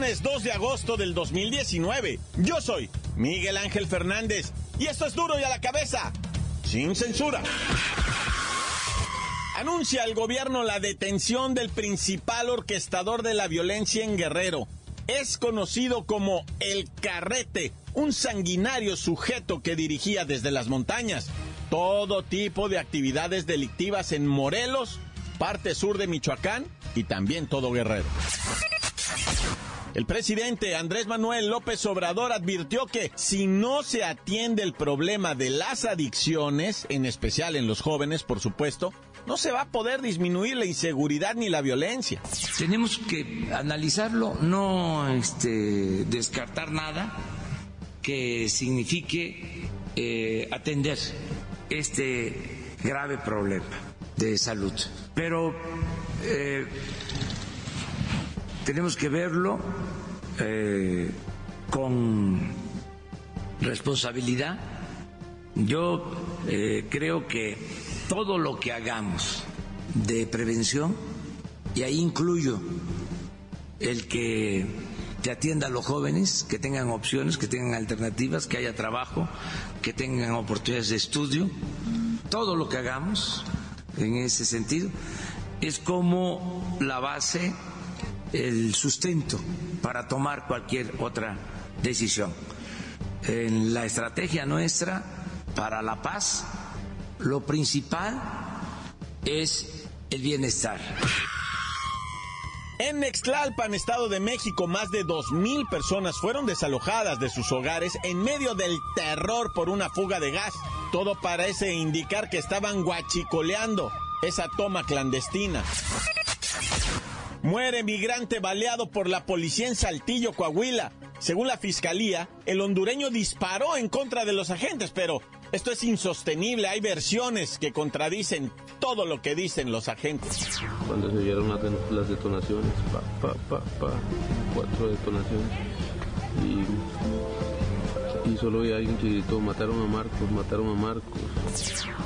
viernes 2 de agosto del 2019. Yo soy Miguel Ángel Fernández y esto es duro y a la cabeza, sin censura. Anuncia el gobierno la detención del principal orquestador de la violencia en Guerrero. Es conocido como el Carrete, un sanguinario sujeto que dirigía desde las montañas todo tipo de actividades delictivas en Morelos, parte sur de Michoacán y también todo Guerrero. El presidente Andrés Manuel López Obrador advirtió que si no se atiende el problema de las adicciones, en especial en los jóvenes, por supuesto, no se va a poder disminuir la inseguridad ni la violencia. Tenemos que analizarlo, no este, descartar nada que signifique eh, atender este grave problema de salud. Pero eh, tenemos que verlo eh, con responsabilidad. Yo eh, creo que todo lo que hagamos de prevención, y ahí incluyo el que se atienda a los jóvenes, que tengan opciones, que tengan alternativas, que haya trabajo, que tengan oportunidades de estudio. Todo lo que hagamos en ese sentido es como la base, el sustento para tomar cualquier otra decisión. En la estrategia nuestra para la paz, lo principal es el bienestar. En Nextlalpan, Estado de México, más de 2.000 personas fueron desalojadas de sus hogares en medio del terror por una fuga de gas. Todo parece indicar que estaban guachicoleando esa toma clandestina. Muere migrante baleado por la policía en Saltillo, Coahuila. Según la fiscalía, el hondureño disparó en contra de los agentes, pero esto es insostenible. Hay versiones que contradicen todo lo que dicen los agentes. Cuando se oyeron las detonaciones, pa, pa, pa, pa, cuatro detonaciones. Y, y solo hay alguien que gritó, mataron a Marcos, mataron a Marcos.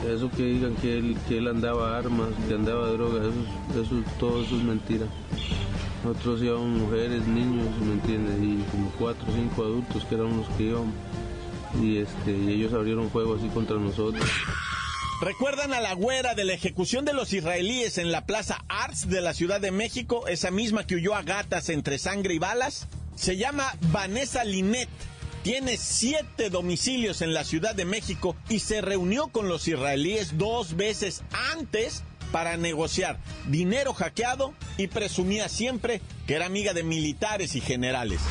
Eso que digan que él, que él andaba armas, que andaba droga, eso, eso, todo eso es mentira. Nosotros íbamos mujeres, niños, ¿me entiendes? Y como cuatro o cinco adultos que eran los que íbamos y, este, y ellos abrieron fuego así contra nosotros. ¿Recuerdan a la güera de la ejecución de los israelíes en la Plaza Arts de la Ciudad de México? Esa misma que huyó a gatas entre sangre y balas. Se llama Vanessa Linet. Tiene siete domicilios en la Ciudad de México y se reunió con los israelíes dos veces antes para negociar dinero hackeado y presumía siempre que era amiga de militares y generales.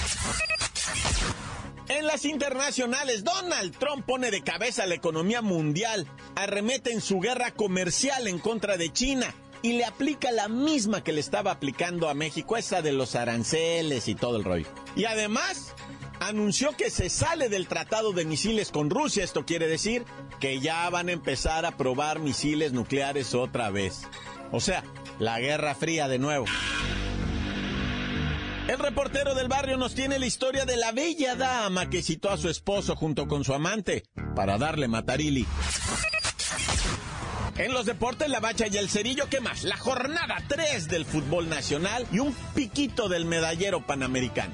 En las internacionales, Donald Trump pone de cabeza la economía mundial, arremete en su guerra comercial en contra de China y le aplica la misma que le estaba aplicando a México, esa de los aranceles y todo el rollo. Y además, anunció que se sale del tratado de misiles con Rusia. Esto quiere decir que ya van a empezar a probar misiles nucleares otra vez. O sea, la Guerra Fría de nuevo. El reportero del barrio nos tiene la historia de la bella dama que citó a su esposo junto con su amante para darle matarili. En los deportes, la bacha y el cerillo, ¿qué más? La jornada 3 del fútbol nacional y un piquito del medallero panamericano.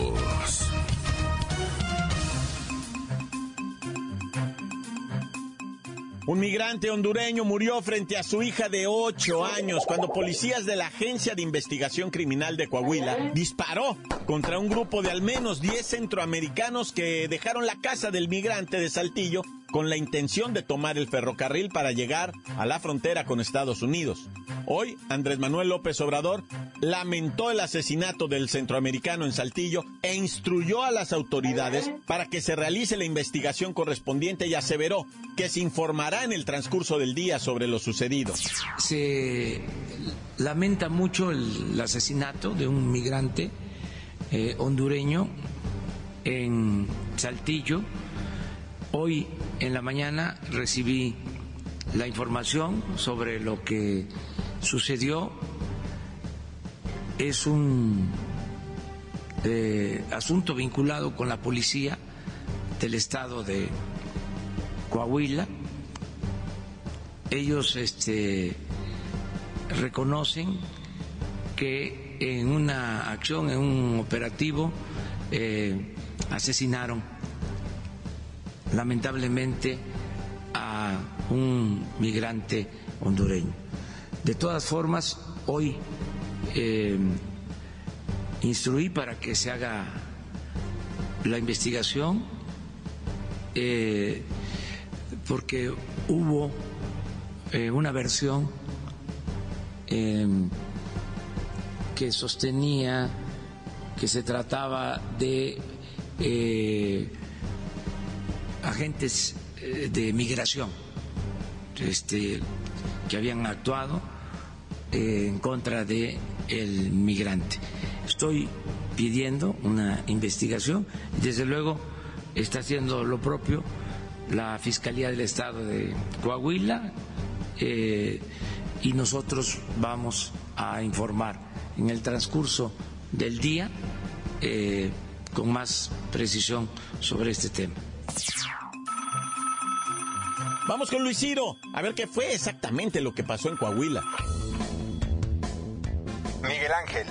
Un migrante hondureño murió frente a su hija de 8 años cuando policías de la Agencia de Investigación Criminal de Coahuila disparó contra un grupo de al menos 10 centroamericanos que dejaron la casa del migrante de Saltillo con la intención de tomar el ferrocarril para llegar a la frontera con Estados Unidos. Hoy, Andrés Manuel López Obrador lamentó el asesinato del centroamericano en Saltillo e instruyó a las autoridades para que se realice la investigación correspondiente y aseveró que se informará en el transcurso del día sobre lo sucedido. Se lamenta mucho el, asesinato de un migrante eh, hondureño en Saltillo. Hoy en la mañana recibí la información sobre lo que sucedió. Es un eh, asunto vinculado con la policía del estado de Coahuila. Ellos este, reconocen que en una acción, en un operativo, eh, asesinaron lamentablemente a un migrante hondureño. De todas formas, hoy eh, instruí para que se haga la investigación eh, porque hubo eh, una versión que sostenía que se trataba de agentes de migración este, que habían actuado eh, en contra de el migrante. Estoy pidiendo una investigación desde luego está haciendo lo propio la Fiscalía del Estado de Coahuila eh, y nosotros vamos a informar en el transcurso del día eh, con más precisión sobre este tema. Vamos con Luis Ciro, a ver qué fue exactamente lo que pasó en Coahuila. Miguel Ángel,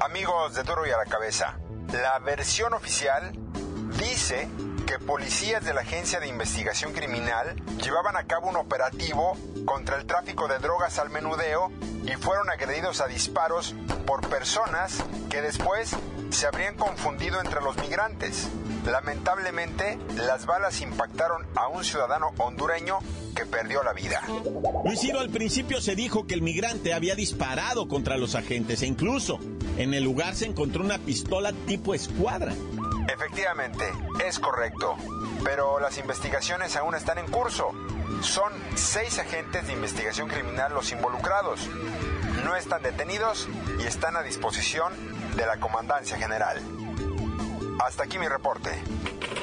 amigos de Duro y a la Cabeza, la versión oficial dice que policías de la Agencia de Investigación Criminal llevaban a cabo un operativo contra el tráfico de drogas al menudeo y fueron agredidos a disparos por personas que después se habrían confundido entre los migrantes. Lamentablemente, las balas impactaron a un ciudadano hondureño que perdió la vida. Luis Ciro, al principio se dijo que el migrante había disparado contra los agentes e incluso en el lugar se encontró una pistola tipo escuadra. Efectivamente, es correcto, pero las investigaciones aún están en curso. Son seis agentes de investigación criminal los involucrados. No están detenidos y están a disposición de la Comandancia General. Hasta aquí mi reporte.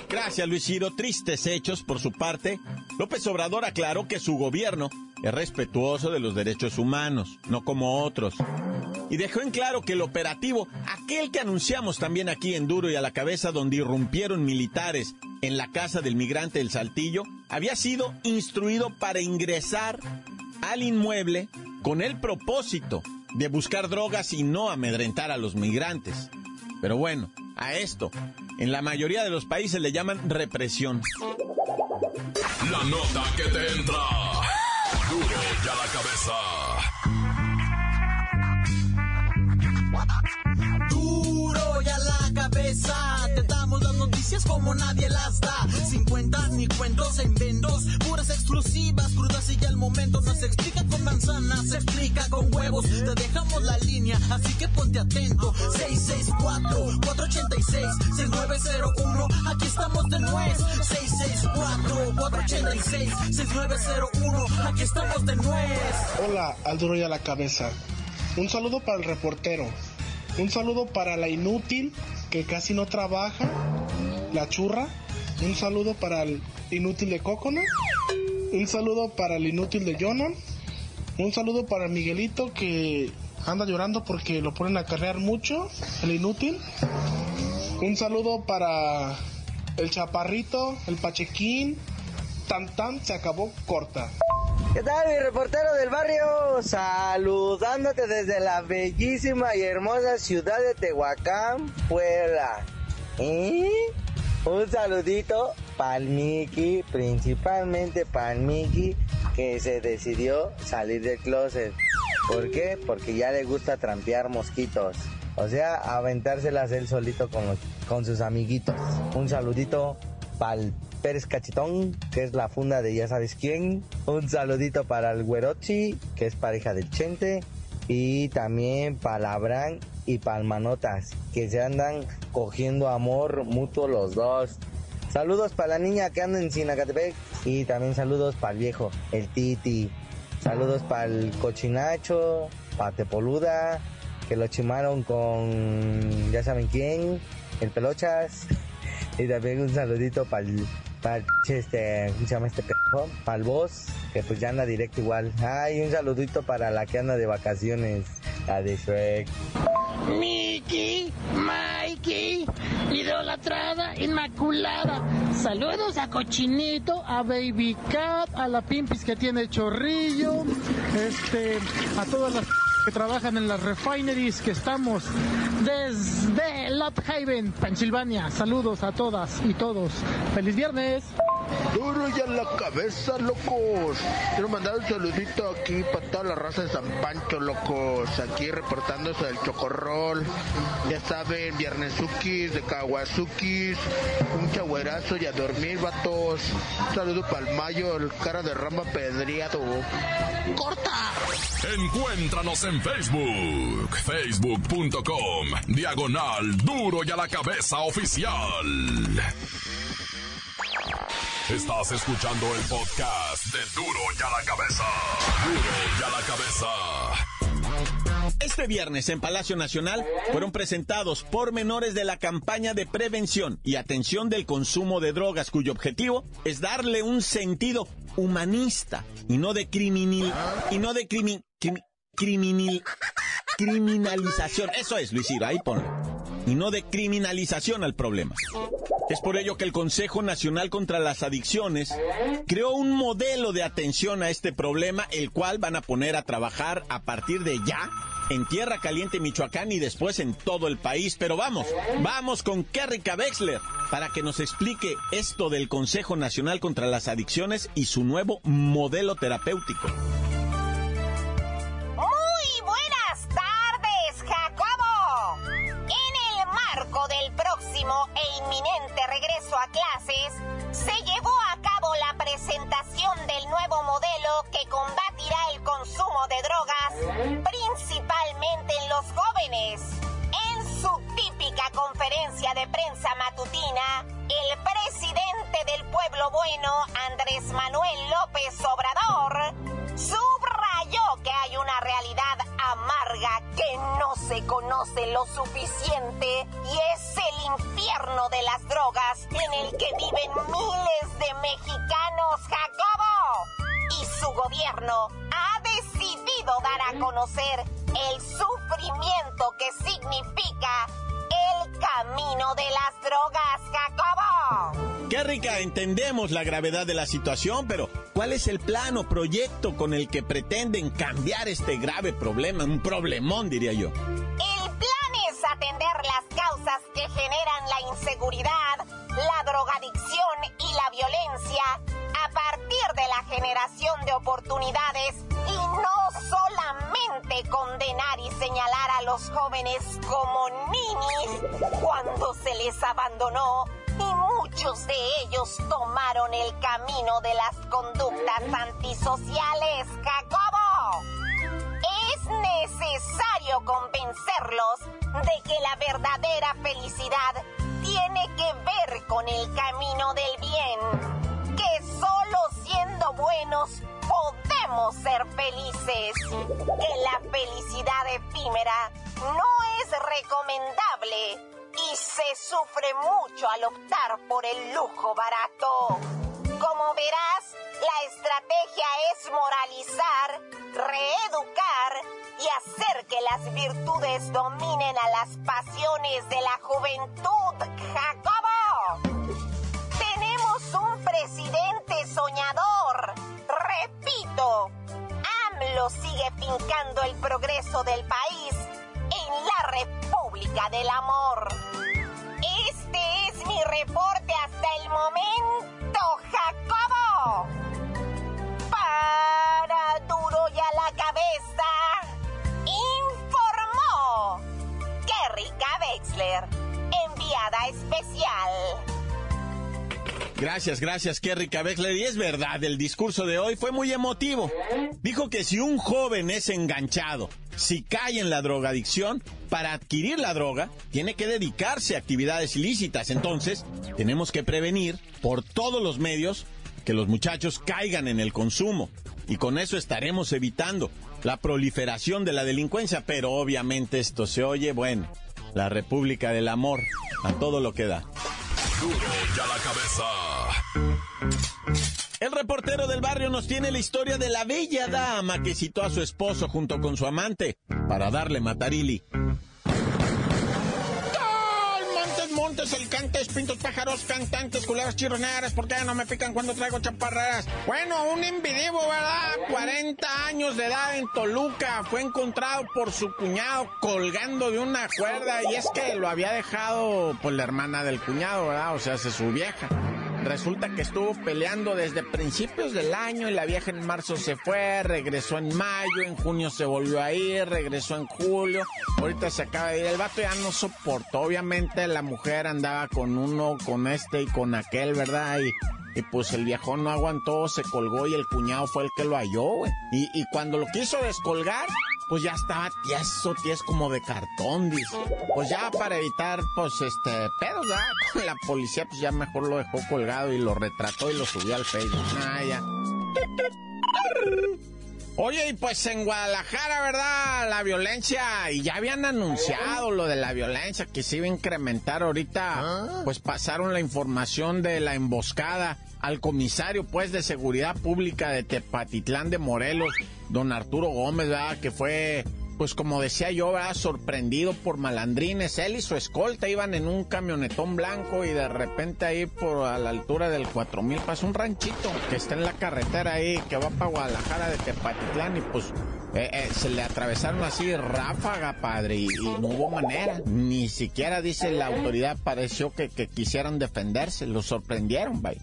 Gracias, Luis Ciro. Tristes hechos por su parte. López Obrador aclaró que su gobierno es respetuoso de los derechos humanos, no como otros. Y dejó en claro que el operativo, aquel que anunciamos también aquí en Duro y a la cabeza, donde irrumpieron militares en la casa del migrante del Saltillo, había sido instruido para ingresar al inmueble con el propósito de buscar drogas y no amedrentar a los migrantes. Pero bueno, a esto, en la mayoría de los países le llaman represión. La nota que te entra. Duro ya la cabeza. Como nadie las da. Sin cuentas ni cuentos en vendos. Puras exclusivas, crudas y ya el momento. No se explica con manzanas, se explica con huevos. Te dejamos la línea, así que ponte atento. 664-486-6901. Aquí estamos de nuez. 664-486-6901. Aquí estamos de nuez. Hola, al duro y a la cabeza. Un saludo para el reportero. Un saludo para la inútil que casi no trabaja, la churra. Un saludo para el inútil de Cocona. Un saludo para el inútil de Jonan. Un saludo para Miguelito que anda llorando porque lo ponen a carrear mucho, el inútil. Un saludo para el chaparrito, el pachequín. Tan tan se acabó corta. ¿Qué tal, mi reportero del barrio? Saludándote desde la bellísima y hermosa ciudad de Tehuacán, Puebla. ¿Eh? Un saludito para Miki, principalmente para Miki, que se decidió salir del closet. ¿Por qué? Porque ya le gusta trampear mosquitos. O sea, aventárselas él solito con, con sus amiguitos. Un saludito para Pérez Cachetón, que es la funda de ya sabes quién. Un saludito para el Güerochi, que es pareja del Chente. Y también para y para Manotas, que se andan cogiendo amor mutuo los dos. Saludos para la niña que anda en Sinacatepec. Y también saludos para el viejo, el Titi. Saludos para el cochinacho, para Tepoluda, que lo chimaron con ya saben quién, el Pelochas. Y también un saludito para el, este, ¿cómo se llama este? Para el boss, que pues ya anda directo igual. Ay, un saludito para la que anda de vacaciones, la de Shrek. Mickey, Mikey, idolatrada, inmaculada. Saludos a Cochinito, a Baby Cat, a la Pimpis que tiene chorrillo, este, a todas las que trabajan en las refineries que estamos desde Lot Haven, Pensilvania. Saludos a todas y todos. ¡Feliz viernes! Duro ya la cabeza, locos. Quiero mandar un saludito aquí para toda la raza de San Pancho, locos. Aquí reportándose del Chocorrol. Ya saben, viernesukis, de Kawasukis. Un chagüerazo y a dormir, vatos. Un saludo para el Mayo, el cara de rama pedriado. ¡Corta! Encuéntranos en Facebook, facebook.com, diagonal duro y a la cabeza oficial. Estás escuchando el podcast de Duro y a la cabeza. Duro y a la cabeza. Este viernes en Palacio Nacional fueron presentados pormenores de la campaña de prevención y atención del consumo de drogas cuyo objetivo es darle un sentido humanista y no de criminal y no de crimi, crimi- criminal criminalización. Eso es, Luis Ciro, ahí ponlo. Y no de criminalización al problema. Es por ello que el Consejo Nacional contra las Adicciones creó un modelo de atención a este problema, el cual van a poner a trabajar a partir de ya en Tierra Caliente, Michoacán y después en todo el país. Pero vamos, vamos con Kerrika Wexler para que nos explique esto del Consejo Nacional contra las Adicciones y su nuevo modelo terapéutico. Que combatirá el consumo de drogas, principalmente en los jóvenes. En su típica conferencia de prensa matutina, el presidente del pueblo bueno, Andrés Manuel López Obrador, subrayó que hay una realidad amarga que no se conoce lo suficiente y es el infierno de las drogas en el que viven miles de mexicanos, Jacobo. Y su gobierno ha decidido dar a conocer el sufrimiento que significa el camino de las drogas, Jacobo. Qué rica, entendemos la gravedad de la situación, pero ¿cuál es el plan o proyecto con el que pretenden cambiar este grave problema? Un problemón, diría yo. El plan es atender las causas que generan la inseguridad, de oportunidades y no solamente condenar y señalar a los jóvenes como ninis cuando se les abandonó y muchos de ellos tomaron el camino de las conductas antisociales, Jacobo. Es necesario convencerlos de que la verdadera felicidad tiene que ver con el camino del bien, que solo buenos podemos ser felices, la felicidad efímera no es recomendable y se sufre mucho al optar por el lujo barato. Como verás, la estrategia es moralizar, reeducar y hacer que las virtudes dominen a las pasiones de la juventud, Jacobo. Tenemos un presidente soñador. Sigue fincando el progreso del país en la República del Amor. Este es mi reporte hasta el momento, Jacobo. Para duro y a la cabeza, informó Kerrika Wexler, enviada especial. Gracias, gracias, Kerry Cabexler. Y es verdad, el discurso de hoy fue muy emotivo. Dijo que si un joven es enganchado, si cae en la drogadicción, para adquirir la droga, tiene que dedicarse a actividades ilícitas. Entonces, tenemos que prevenir por todos los medios que los muchachos caigan en el consumo. Y con eso estaremos evitando la proliferación de la delincuencia. Pero obviamente esto se oye, bueno, la República del Amor, a todo lo que da. El reportero del barrio nos tiene la historia de la bella dama que citó a su esposo junto con su amante para darle matarili. Montes, montes, alicantes, pintos, pájaros, cantantes, culebras chirroneras, ¿por qué no me pican cuando traigo chaparreras? Bueno, un individuo, ¿verdad? 40 años de edad en Toluca fue encontrado por su cuñado colgando de una cuerda y es que lo había dejado por la hermana del cuñado, ¿verdad? O sea, es su vieja. Resulta que estuvo peleando desde principios del año y la vieja en marzo se fue, regresó en mayo, en junio se volvió a ir, regresó en julio, ahorita se acaba de ir. El vato ya no soportó, obviamente la mujer andaba con uno, con este y con aquel, ¿verdad? Y, pues el viejo no aguantó, se colgó y el cuñado fue el que lo halló, güey. Y, y cuando lo quiso descolgar, pues ya estaba tieso, tieso como de cartón, dice. Pues ya para evitar, pues, este, pedos, ¿verdad? Con la policía, pues ya mejor lo dejó colgado y lo retrató y lo subió al Facebook. Ah, ya. Oye, y pues en Guadalajara, ¿verdad? La violencia, y ya habían anunciado lo de la violencia que se iba a incrementar ahorita, pues pasaron la información de la emboscada al comisario, pues, de seguridad pública de Tepatitlán de Morelos, don Arturo Gómez, ¿verdad? Que fue pues como decía yo, ¿verdad? sorprendido por malandrines. Él y su escolta iban en un camionetón blanco y de repente ahí por a la altura del 4000 pasó un ranchito que está en la carretera ahí que va para Guadalajara de Tepatitlán y pues eh, eh, se le atravesaron así ráfaga, padre, y, y, no hubo manera. Ni siquiera, dice la autoridad, pareció que, que quisieran defenderse. Lo sorprendieron, vaya.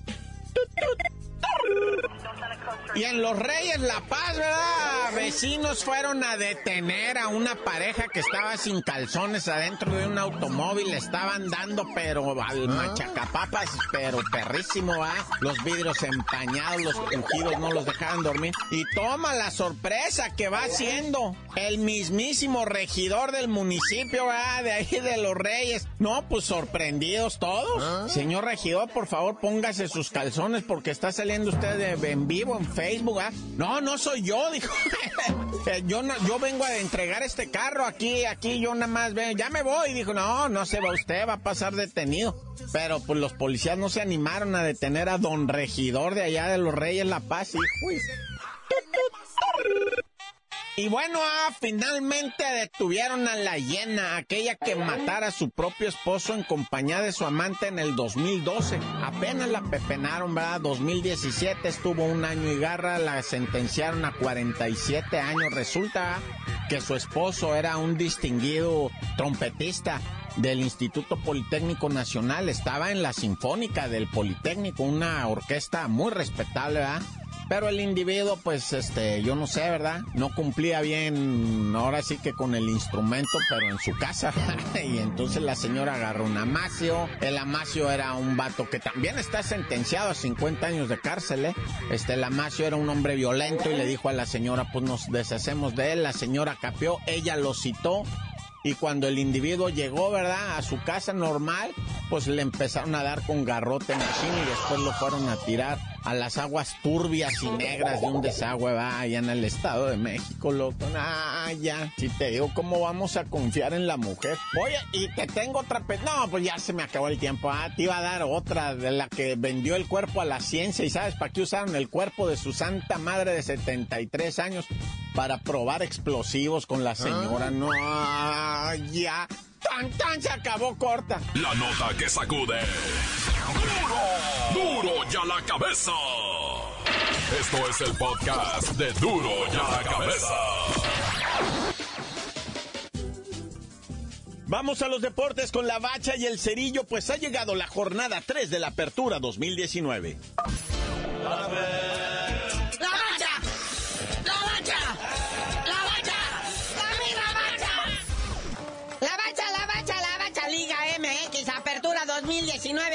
Y en Los Reyes La Paz, ¿verdad? Vecinos fueron a detener a una pareja que estaba sin calzones adentro de un automóvil. Estaban dando, pero al machacapapas, pero perrísimo, ¿va? Los vidrios empañados, los crujidos no los dejaban dormir. Y toma la sorpresa que va haciendo el mismísimo regidor del municipio, ¿va? De ahí de Los Reyes. No, pues sorprendidos todos. Señor regidor, por favor, póngase sus calzones porque está saliendo usted de, en vivo en Facebook, ¿ah? No, no soy yo, dijo. yo no, yo vengo a entregar este carro aquí, aquí, yo nada más ven, ya me voy. Dijo, no, no se va usted, va a pasar detenido. Pero pues los policías no se animaron a detener a don regidor de allá de los Reyes La Paz, hijo. Y bueno, ah, finalmente detuvieron a la hiena, aquella que matara a su propio esposo en compañía de su amante en el 2012. Apenas la pepenaron, ¿verdad? 2017 estuvo un año y garra, la sentenciaron a 47 años. Resulta que su esposo era un distinguido trompetista del Instituto Politécnico Nacional, estaba en la Sinfónica del Politécnico, una orquesta muy respetable, ¿verdad? Pero el individuo, pues, este, yo no sé, ¿verdad? No cumplía bien, ahora sí que con el instrumento, pero en su casa. y entonces la señora agarró un amacio. El amacio era un vato que también está sentenciado a 50 años de cárcel, ¿eh? Este, el amacio era un hombre violento y le dijo a la señora, pues nos deshacemos de él. La señora capió, ella lo citó. Y cuando el individuo llegó, ¿verdad? A su casa normal, pues le empezaron a dar con garrote en y después lo fueron a tirar a las aguas turbias y negras de un desagüe, va, allá en el Estado de México, loco. Ah, ya, si te digo cómo vamos a confiar en la mujer. Oye, y te tengo otra... No, pues ya se me acabó el tiempo. Ah, te iba a dar otra de la que vendió el cuerpo a la ciencia. ¿Y sabes para qué usaron el cuerpo de su santa madre de 73 años? Para probar explosivos con la señora. No, ya. Tan, tan, se acabó corta. La nota que sacude. ¡Duro! ¡Duro ya la cabeza! Esto es el podcast de Duro ya la cabeza. Vamos a los deportes con la bacha y el cerillo, pues ha llegado la jornada 3 de la apertura 2019.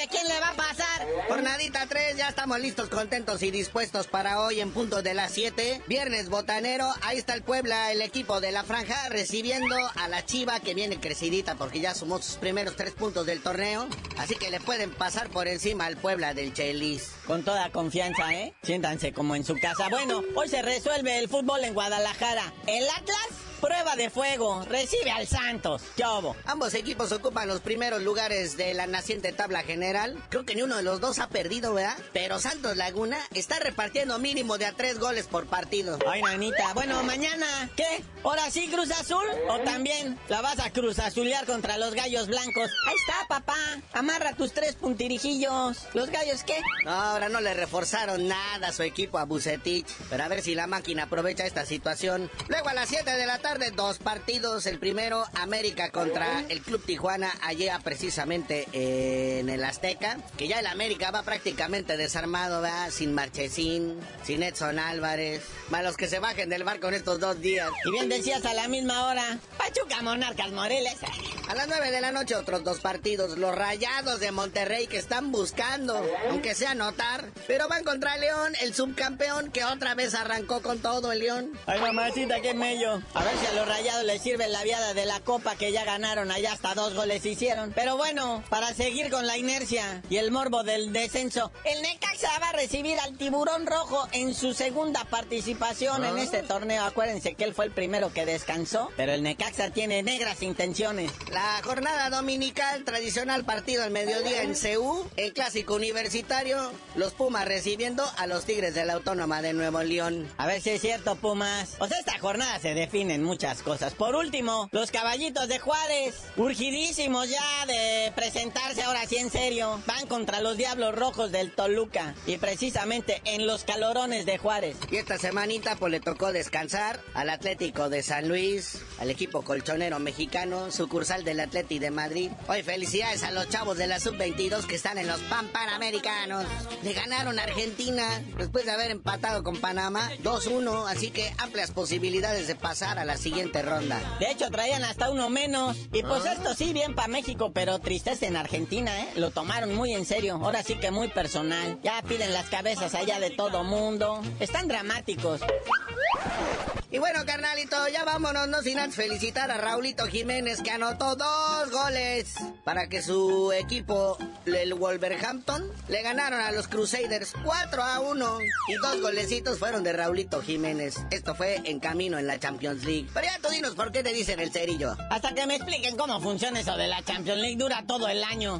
¿quién le va a pasar? Jornadita 3, ya estamos listos, contentos y dispuestos para hoy en punto de las 7. Viernes botanero, ahí está el Puebla, el equipo de la franja, recibiendo a la Chiva que viene crecidita porque ya sumó sus primeros tres puntos del torneo. Así que le pueden pasar por encima al Puebla del Chelis. Con toda confianza, ¿eh? Siéntanse como en su casa. Bueno, hoy se resuelve el fútbol en Guadalajara. El Atlas Prueba de fuego, recibe al Santos. ¿Qué Ambos equipos ocupan los primeros lugares de la naciente tabla general. Creo que ni uno de los dos ha perdido, ¿verdad? Pero Santos Laguna está repartiendo mínimo de a tres goles por partido. Ay, nanita. Bueno, mañana, ¿qué? ¿Ahora sí Cruz Azul? ¿O también la vas a Cruz Azulear contra los gallos blancos? Ahí está, papá. Amarra tus tres puntirijillos. ¿Los gallos qué? Ahora no le reforzaron nada a su equipo a Bucetich. Pero a ver si la máquina aprovecha esta situación. Luego a las 7 de la tarde de dos partidos. El primero, América contra el Club Tijuana, allá precisamente en el Azteca. Que ya el América va prácticamente desarmado, ¿verdad? Sin Marchesín, sin Edson Álvarez. Malos que se bajen del barco en estos dos días. Y bien decías a la misma hora, Pachuca Monarcas Moreles. A las nueve de la noche otros dos partidos. Los Rayados de Monterrey que están buscando, aunque sea notar. Pero van contra León, el subcampeón que otra vez arrancó con todo el León. Ay, mamacita, qué mello. A ver a los rayados les sirve la viada de la copa que ya ganaron allá hasta dos goles hicieron. Pero bueno, para seguir con la inercia y el morbo del descenso, el Necaxa va a recibir al tiburón rojo en su segunda participación en este torneo. Acuérdense que él fue el primero que descansó, pero el Necaxa tiene negras intenciones. La jornada dominical, tradicional partido al mediodía en Ceú, el clásico universitario, los Pumas recibiendo a los Tigres de la Autónoma de Nuevo León. A ver si es cierto, Pumas. O sea, esta jornada se define en muchas cosas. Por último, los caballitos de Juárez, urgidísimos ya de presentarse ahora sí en serio, van contra los Diablos Rojos del Toluca y precisamente en los calorones de Juárez. Y esta semanita pues le tocó descansar al Atlético de San Luis, al equipo colchonero mexicano, sucursal del Atleti de Madrid. Hoy felicidades a los chavos de la sub-22 que están en los Pan Panamericanos. Le ganaron a Argentina después de haber empatado con Panamá 2-1, así que amplias posibilidades de pasar a la siguiente ronda. De hecho, traían hasta uno menos. Y pues ah. esto sí, bien para México, pero tristeza en Argentina, ¿eh? Lo tomaron muy en serio. Ahora sí que muy personal. Ya piden las cabezas allá de todo mundo. Están dramáticos. Y bueno, carnalito, ya vámonos, no sin antes felicitar a Raulito Jiménez que anotó dos goles para que su equipo, el Wolverhampton, le ganaron a los Crusaders 4 a 1. Y dos golecitos fueron de Raulito Jiménez. Esto fue en camino en la Champions League. Pero ya tú dinos por qué te dicen el cerillo. Hasta que me expliquen cómo funciona eso de la Champions League, dura todo el año.